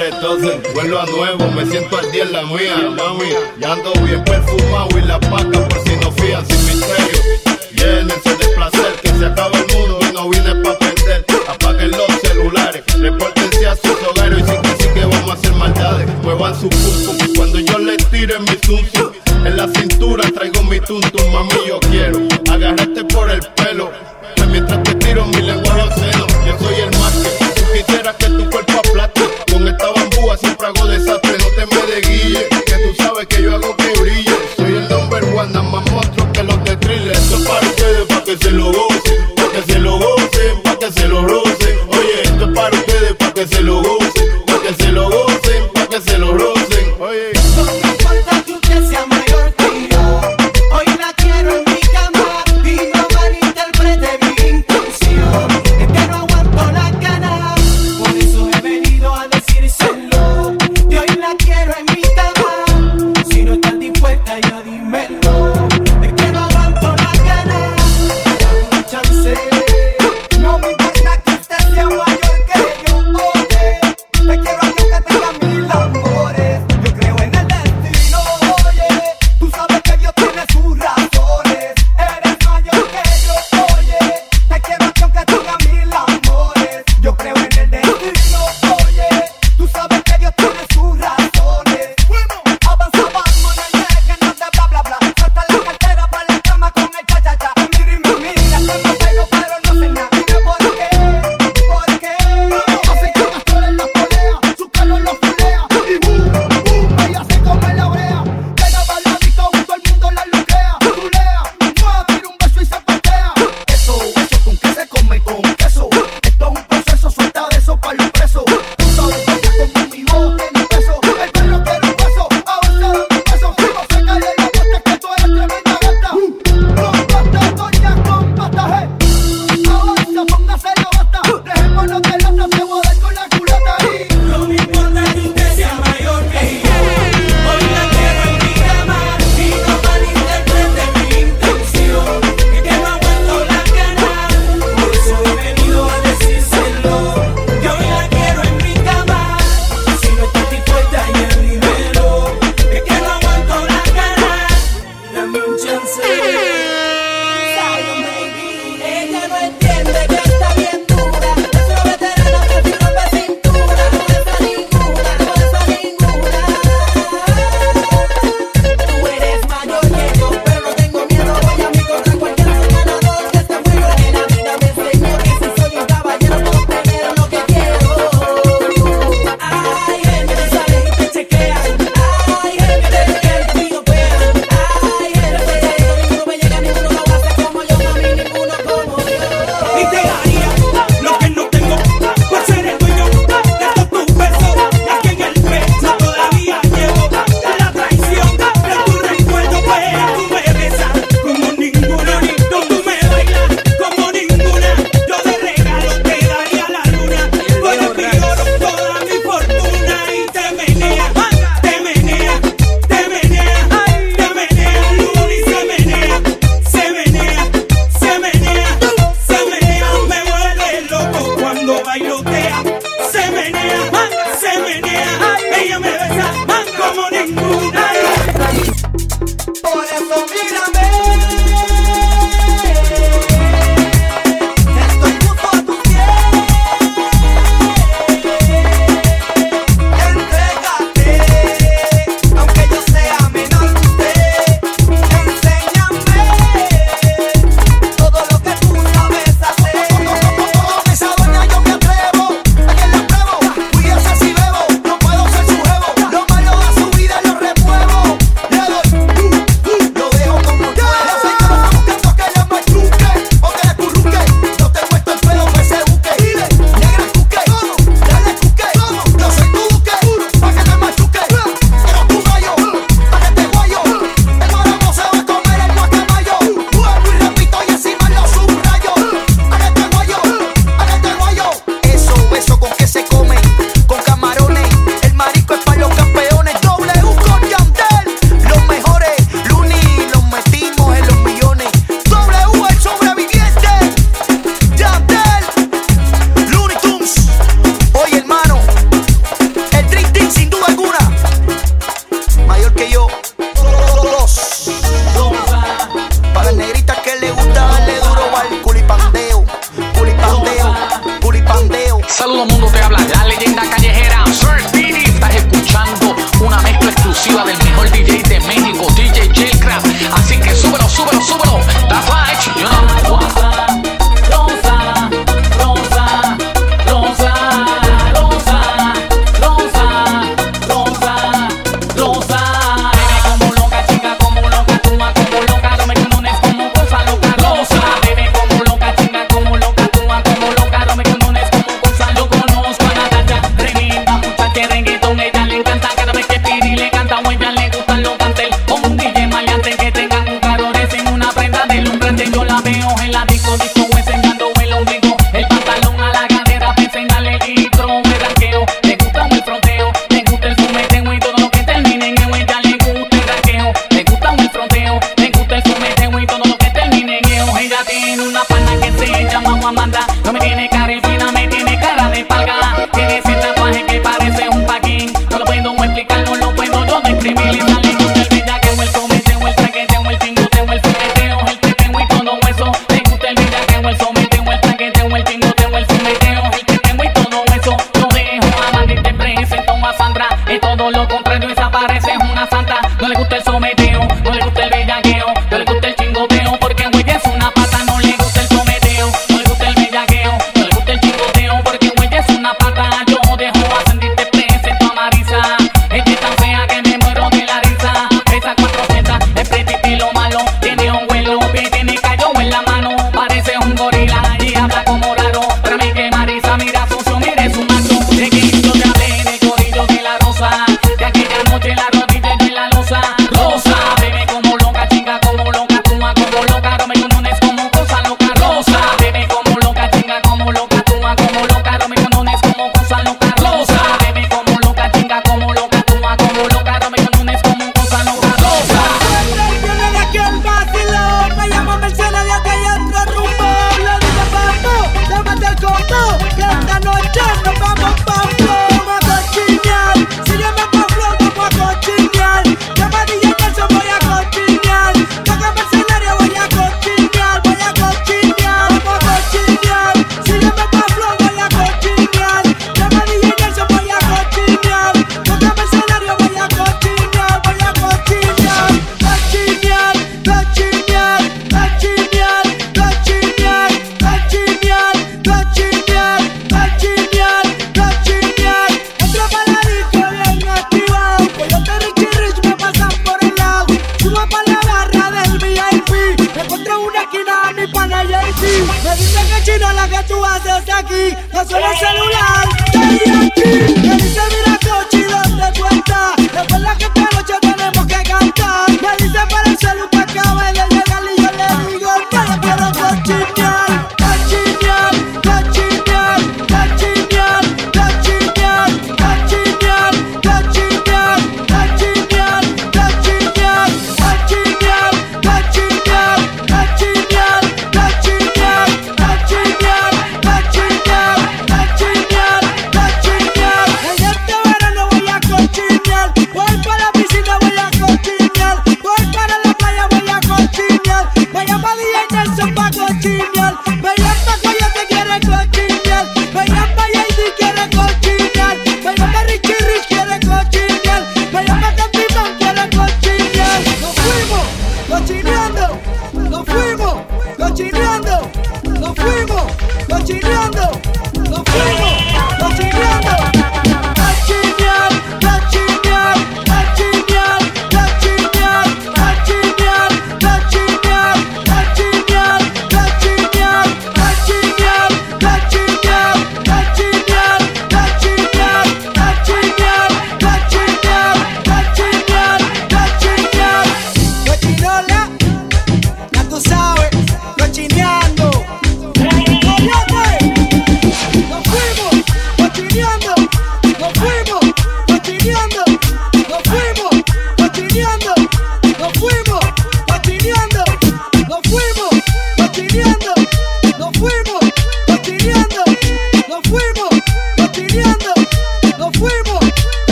entonces vuelvo a nuevo, me siento al día en la mía, mami. Ya ando bien perfumado y la paca por si no fían sin misterio. Llénense de placer que se acaba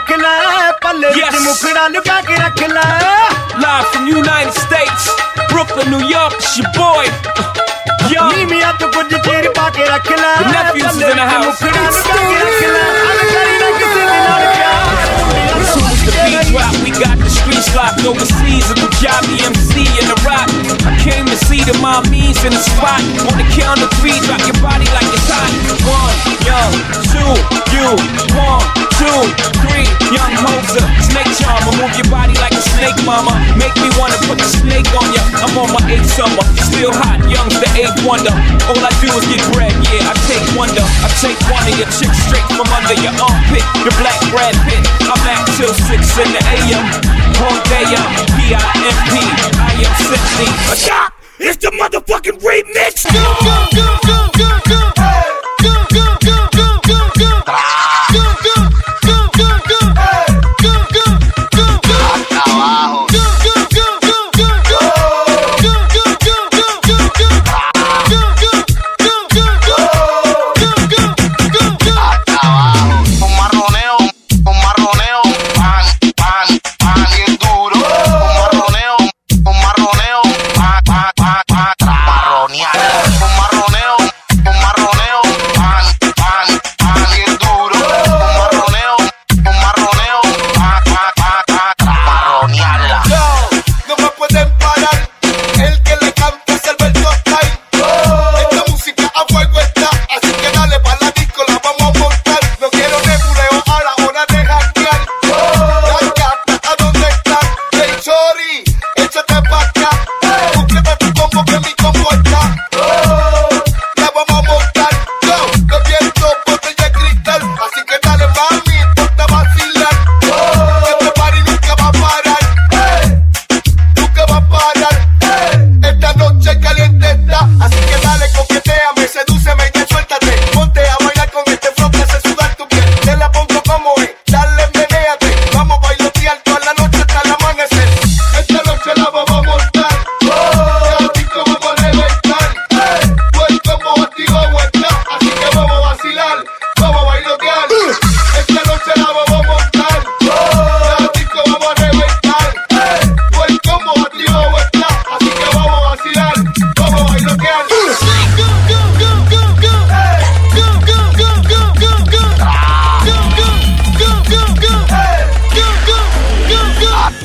ਰੱਖ ਲੈ ਪੱਲੇ ਵਿੱਚ ਮੁਖੜਾ ਲਪਾ ਕੇ ਰੱਖ ਲੈ live from United States Brooklyn New York it's your boy. Yo. ਮੀਮੀਆ ਤੂੰ ਕੁਝ ਚਿਰ ਪਾ ਕੇ ਰੱਖ ਲੈ the nephews is in the house. it's still real we got G's locked overseas and Punjabi MC in the rock. I came to see the mommies in the spot. On the count of three, drop your body like it's hot. One, yo, two, you. One, two, three, young Moser. Snake charmer, move your body like a snake, mama. Make me wanna put the snake on ya. I'm on my eighth summer, still hot, young's the eighth wonder. All I do is get bread, yeah, I take wonder. I take one of your chicks straight from under your armpit. Your black Brad Pitt. I'm at till six in the AM. Hordea, P-I-M-P, I am simply a shock. It's the motherfucking remix. Go, go, go.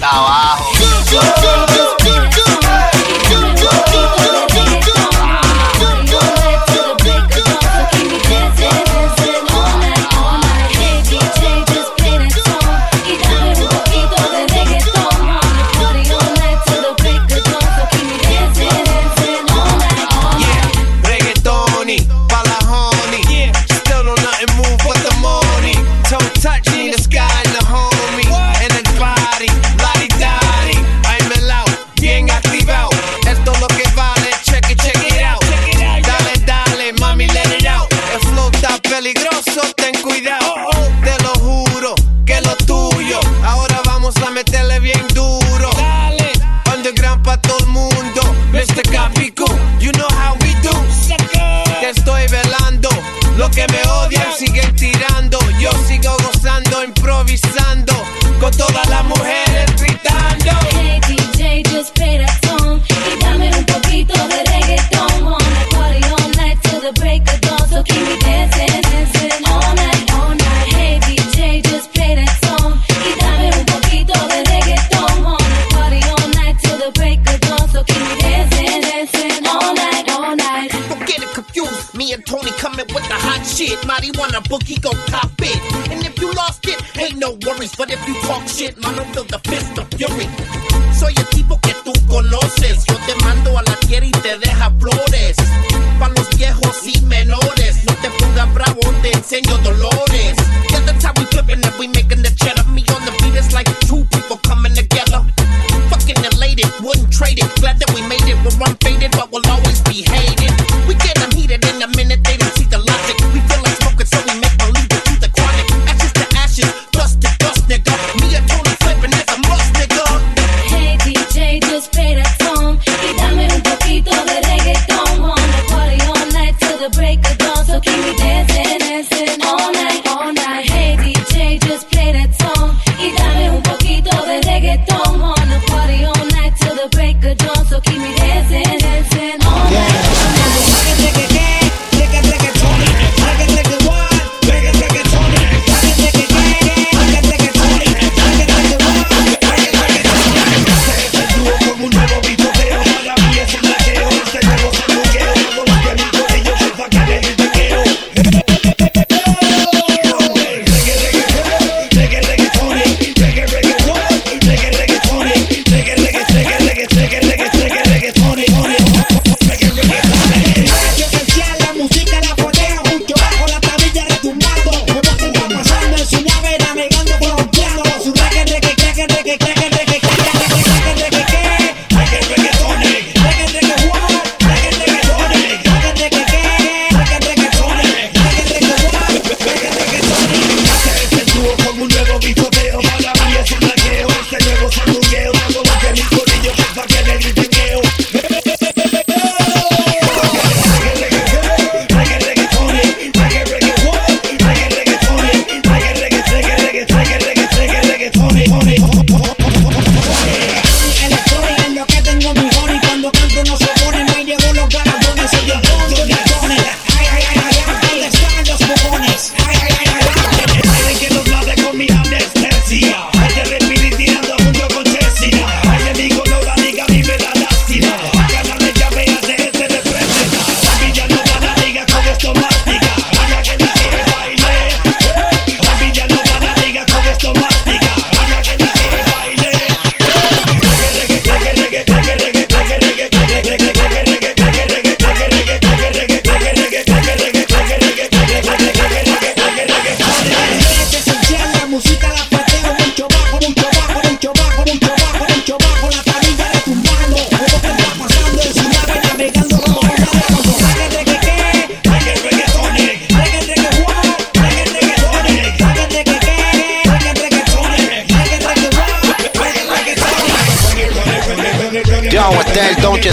Tá Tchau. Ah,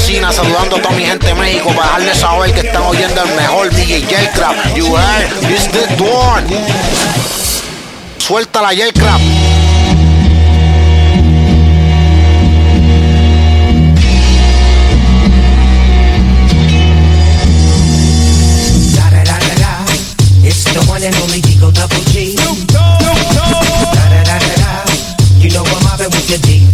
vecina, saludando a toda mi gente de México para dejarles saber que están oyendo el mejor DJ Yelcraft. You heard? This the one. Suelta la Yelcraft. Da da da da da. It's the one and only Digo Double G. Da da da da da. You know I'm mobbing with the D.R.E.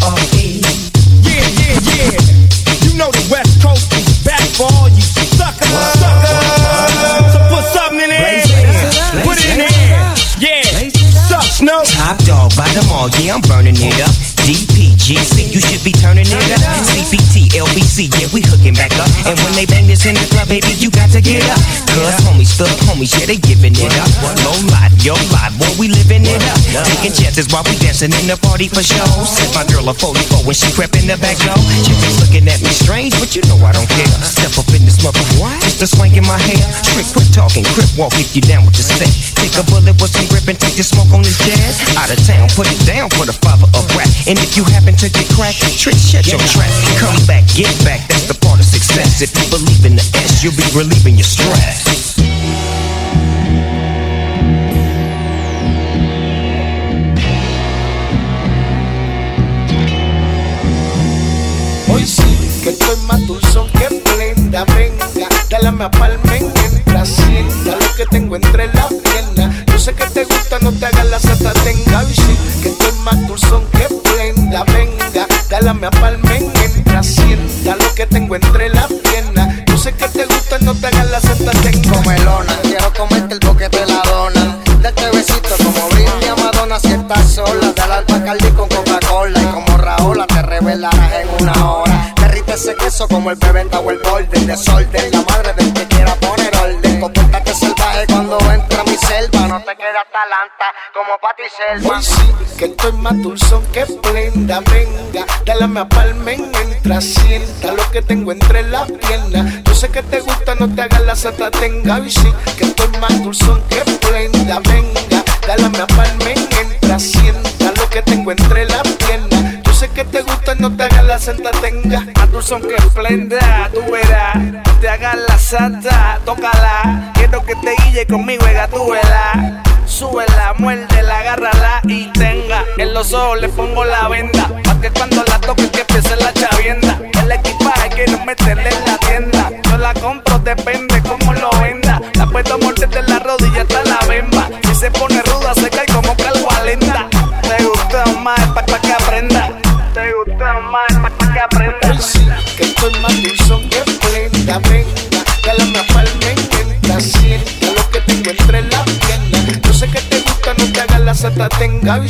them all, yeah, I'm burning it up. DPGC, you should be turning it up. CPT, LBC, yeah, we hooking back up. And when they bang this in the club, baby, you got to get up. Cause homies, thug homies, yeah, they giving it up. Low life, yo life, boy, we living it up. Taking chances while we dancing in the party for show. Set my girl a 44 when she crept in the back door. She was looking at me strange, but you know I don't care. Step up in this mother, what? Just a swank in my hair. Trick, quit talking, crip walk if you down with the set. Take a bullet with some grip and take the smoke on this jazz. Out of town, put it down for the father of rap. And if you happen to get cracked, trick, shut your trap. Come back, get back, that's the part of success. If you believe in the S, you'll be relieving your stress. Hoy sí que estoy más dulzón que prenda, venga, dale a palmen mientras sienta lo que tengo entre piernas. Yo sé que te gusta, no te hagas la sata, tenga. Sí que estoy más dulzón que prenda, venga, dale a palmen mientras sienta lo que tengo entre las piernas. Yo sé que te gusta, no te hagas la sata, tenga. Comelona, quiero comerte el boquete de la dona. Date besito como Britney a Madonna si estás sola. Dale al Bacardi con Coca-Cola y como Raola te revelarás en una hora. Derrite ese queso como el bebenta o el borde. Desorden, la madre del te quedas talanta como Pati Selva. Hoy sí que estoy más dulzón que prenda, venga, dale a palmen mientras sienta lo que tengo entre las piernas. Yo sé que te gusta, no te hagas la sata, tenga. Hoy sí que estoy más dulzón que prenda, venga, dale a palmen mientras sienta lo que tengo entre las piernas. Yo sé que te gusta, no te hagas la santa, tenga. Dulzón que esplenda, tú verás. Te hagas la santa, tócala. Quiero que te guille conmigo, gatúbela. Súbela, muérdela, agárrala y tenga. En los ojos le pongo la venda. Pa' que cuando la toque que empiece la chavienda. El equipaje quiero meterle en la tienda. Yo la compro, depende cómo lo venda. La puedo morder tenga. Hoy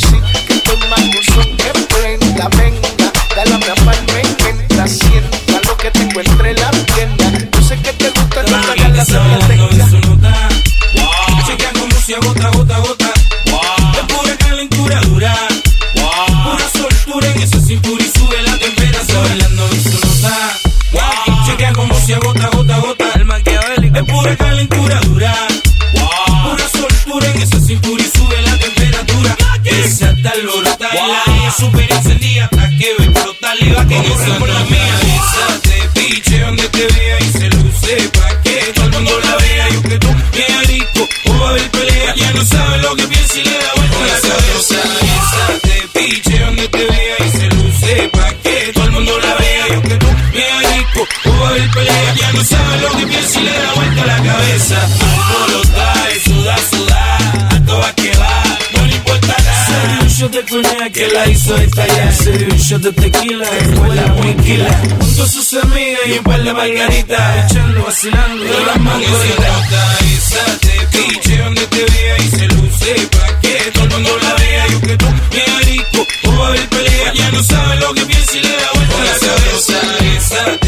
o va a haber pelea. Ya no sabe lo que piensa y le da vuelta la cabeza. Alborota y suda, suda, a toda que va, no le importa nada. Sería un shot de coñac que la hizo estallar. Sería un shot de tequila fue la tranquila. Junto a sus amigas y un par de margaritas. Echando, vacilando de las mangoritas. Esa te piche donde te vea y se luce pa' que todo el mundo la vea. Yo que tú, bien rico, o va a haber pelea. Ya no sabe lo que piensa y le da vuelta la cabeza. Esa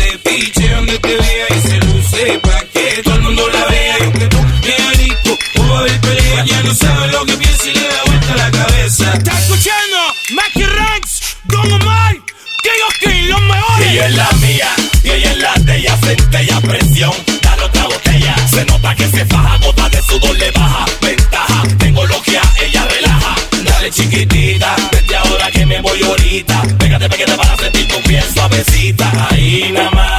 y se luce pa' que todo el mundo la vea. Yo que tú, bien rico, o va a haber pelea. Ya no sabe lo que piensa y le da vuelta la cabeza. ¿Está escuchando? Mackie Ranks, Don Omar, King los mejores. Ella es la mía y ella es la de ella, centella, presión, dale otra botella. Se nota que se faja, gota de sudor le baja. Ventaja, tengo logia, ella relaja. Dale chiquitita, desde ahora que me voy ahorita. Pégate, pégate para sentir tu piel suavecita. Ahí nada más.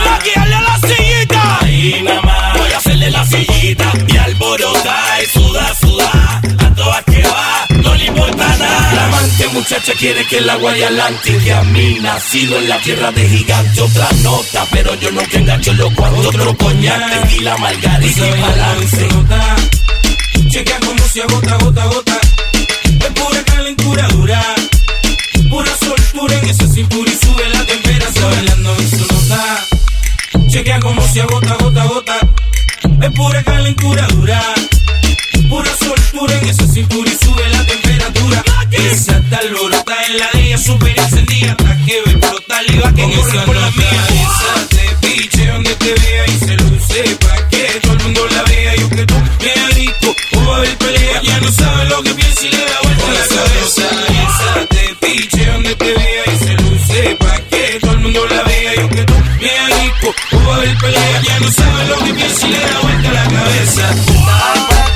agita y alborota y suda, suda, a todas que va, no le importa nada. La amante muchacha quiere que el agua y que a mí nacido en la tierra de gigante, otra nota, pero yo no que engancho los cuantos, otro coñac, la margarita y balance. Chequea como se agota, gota, gota, es pura calentura dura, pura soltura en ese cintura y sube la temperatura, bailando en su nota. Chequea como se agota, gota, gota. Es pura calentura dura. Pura soltura en esa cintura y sube la temperatura. Esa alborota en la de ella, super encendida. Hasta que ve explotar y va que no se por la mía. Esa piche donde te vea y se luce pa' que todo el mundo la vea. Y aunque tú me rico o va a haber pelea, ya no sabe lo que piensa y le da El pelea, ya no sabe lo que piensa y le da vuelta la cabeza.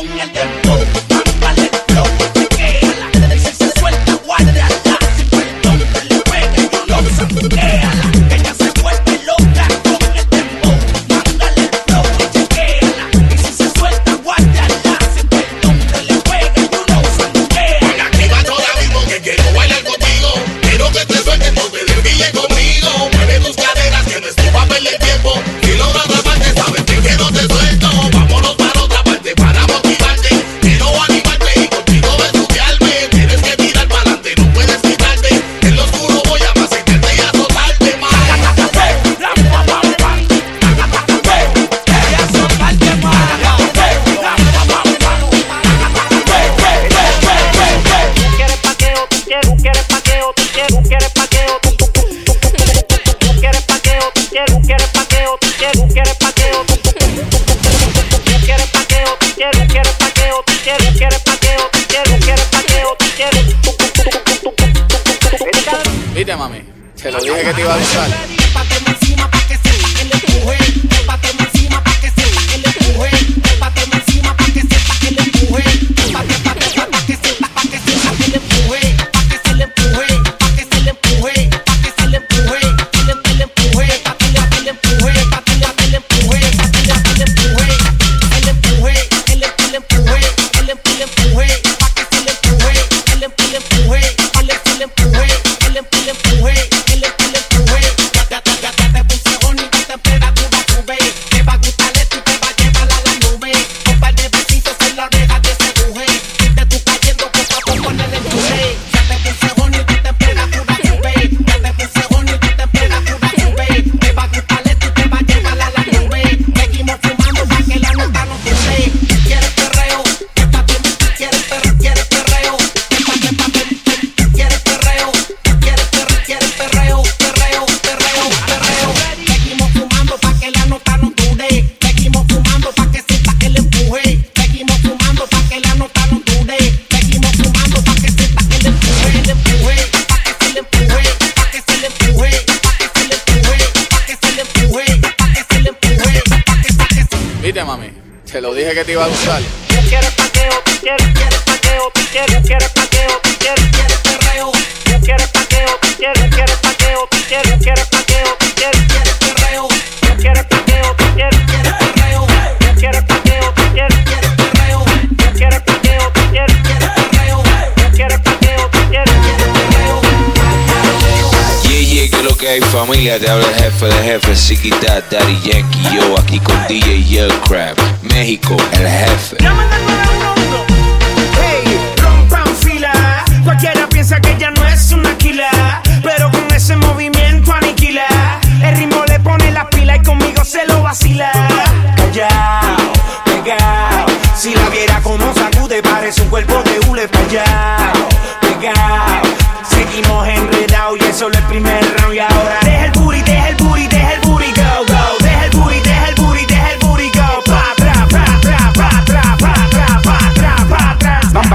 con el tema. Viste, mami. Se lo dije que te iba a avisar. Dije que te iba a usar. quieres paqueo, tú quieres, quieres paqueo, tú quieres, quieres paqueo, tú quieres, quieres perreo. Tú quieres paqueo, tú quieres, quieres paqueo, tú quieres, quieres paqueo, tú quieres, quieres perreo. Tú quieres paqueo, tú quieres, quieres perreo. Tú quieres paqueo, tú quieres, quieres perreo. Tú quieres paqueo, tú quieres, quieres perreo. Tú quieres paqueo, tú quieres, quieres perreo. Yeah, yeah, que lo que hay familia, te habla el jefe de jefe, Siquita, Daddy Yankee, yo aquí con DJ Yell Crab, México, el jefe. Hey, rompan fila. Cualquiera piensa que ella no es una killer, pero con ese movimiento aniquila. El ritmo le pone la pila y conmigo se lo vacila. Callao, pegao. Si la viera como sacude, parece un cuerpo de hule callao, pegao. Seguimos enredados y eso es el primer round y ahora deja el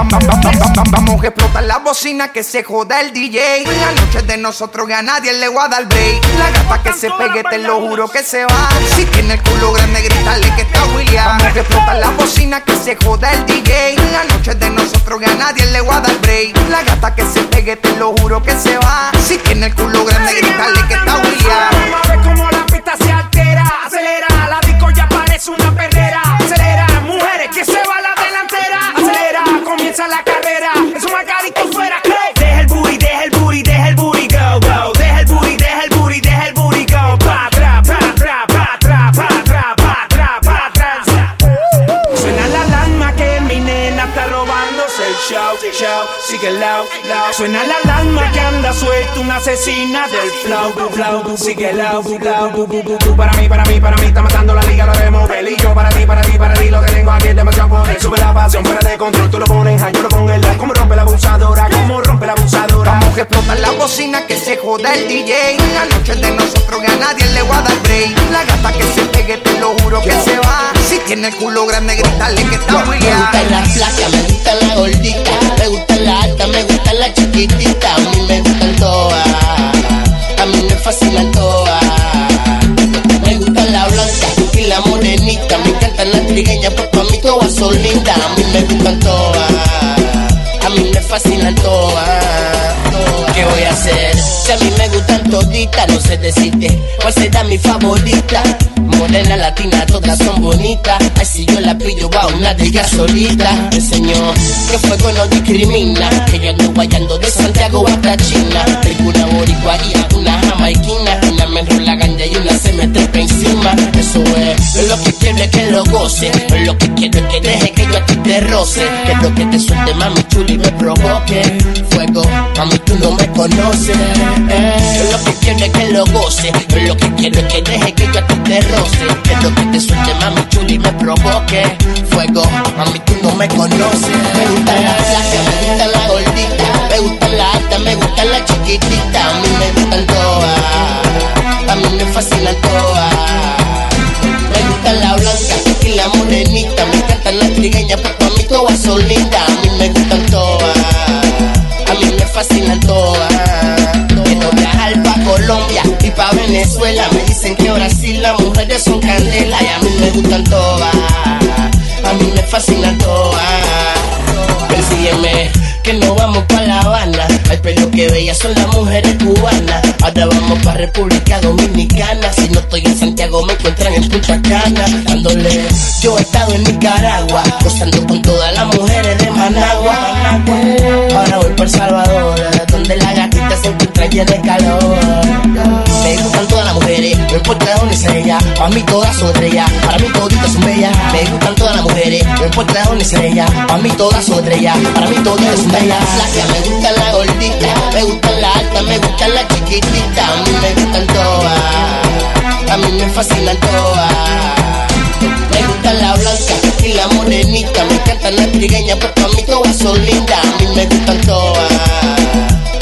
Vamos a explotar la bocina que se joda el DJ. La noche de nosotros que a nadie le voy a dar break. La gata que se pegue, te lo juro que se va. Si tiene el culo grande, grítale que está William. Vamos a explotar la bocina que se joda el DJ. La noche de nosotros que a nadie le voy a dar break. La gata que se pegue, te lo juro que se va. Si tiene el culo grande, grítale que está William. Vamos a ver cómo la pista se altera, acelera, la disco ya parece una perrera, el show, show, sigue loud, loud. Suena la alarma que anda suelta una asesina del flow, flow, sigue loud, loud. Bu, bu, bu, bu. Para mí, para mí, para mí, está matando la liga, lo haremos Y yo para ti, para ti, para ti, lo que tengo aquí es demasiado poder. Sube la pasión fuera de control, tú lo pones high, yo lo pongo en la. Como rompe la abusadora, como rompe la abusadora. Vamos a explotar la bocina que se joda el DJ. La noche de nosotros que a nadie le voy a dar break. La gata que se pegue, te lo juro que se va. Si tiene el culo grande, grítale que está Me William. gusta la flaca, me gusta la me gusta la alta, me gusta la chiquitita, a mí me gustan todas, a mí me fascinan todas. Me gusta la blanca y la morenita, me encantan las trigueñas, porque a mí todas son lindas, a mí me gustan todas, a mí me fascinan todas. ¿Qué voy a hacer? Si a mí me gustan toditas, no sé decirte cuál será mi favorita. Morena, latina, todas son bonitas. Ay, si yo la pillo, va una de ellas solita. El señor, que fuego no discrimina. Que yo ando guayando de Santiago hasta China. Tengo una boricua una jamaiquina. Una me enrola ganja y una se me trepa encima. Eso es, lo que quiero es que lo goce. Lo que quiero es que deje roce. Que lo que te suelte, mami chuli, me provoque. Fuego, mami, tú no me conoces. Eh, lo que quiero es que lo goce. Lo que quiero es que deje que yo a ti te roce. Que lo que te suelte, mami chuli, me provoque. Fuego, mami, tú no me conoces. Me gusta la flaca, me gusta la gordita. Me gusta la alta, me gusta la chiquitita. A mí me gustan todas. A mí me fascinan todas. Encantan las trigueñas, porque a mí todas son lindas. A mí me gustan todas. A mí me fascinan todas. Viajar pa' Colombia y pa' Venezuela. Me dicen que sí las mujeres son candela. Y a mí me gustan todas. A mí me fascinan todas. Persígueme, que no vamos pa' La Habana. Ay, pero que bellas son las mujeres cubanas. Ahora vamos pa' República Dominicana. Si no estoy en Santiago, me encuentran en Punta. Dándole, yo he estado en Nicaragua, gozando con todas las mujeres de Managua. Ahora voy por Salvador, donde las gatitas se encuentran llenas de calor. Me mujeres, no importa de dónde sea ella. Para mí todas son estrellas, para mí toditas son bellas. Me gustan todas las mujeres, no importa de dónde sea ella. Para mí todas son estrellas, para mí todas son bellas. Flaca, me gusta la gordita, me gusta la alta, me gusta la chiquitita. A mí me gustan todas, a mí me fascinan todas. Me gusta la blanca y la morenita. Me encantan las trigueñas porque a mí todas son lindas. A mí me gustan todas.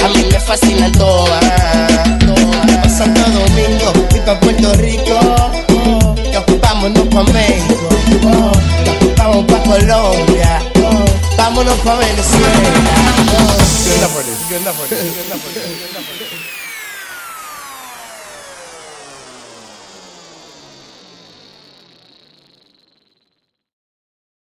A mí me fascinan todas. Pa' Santo Domingo y pa' Puerto Rico. Oh, vámonos pa' México. Oh, vamos pa' Colombia. Vámonos pa' Venezuela.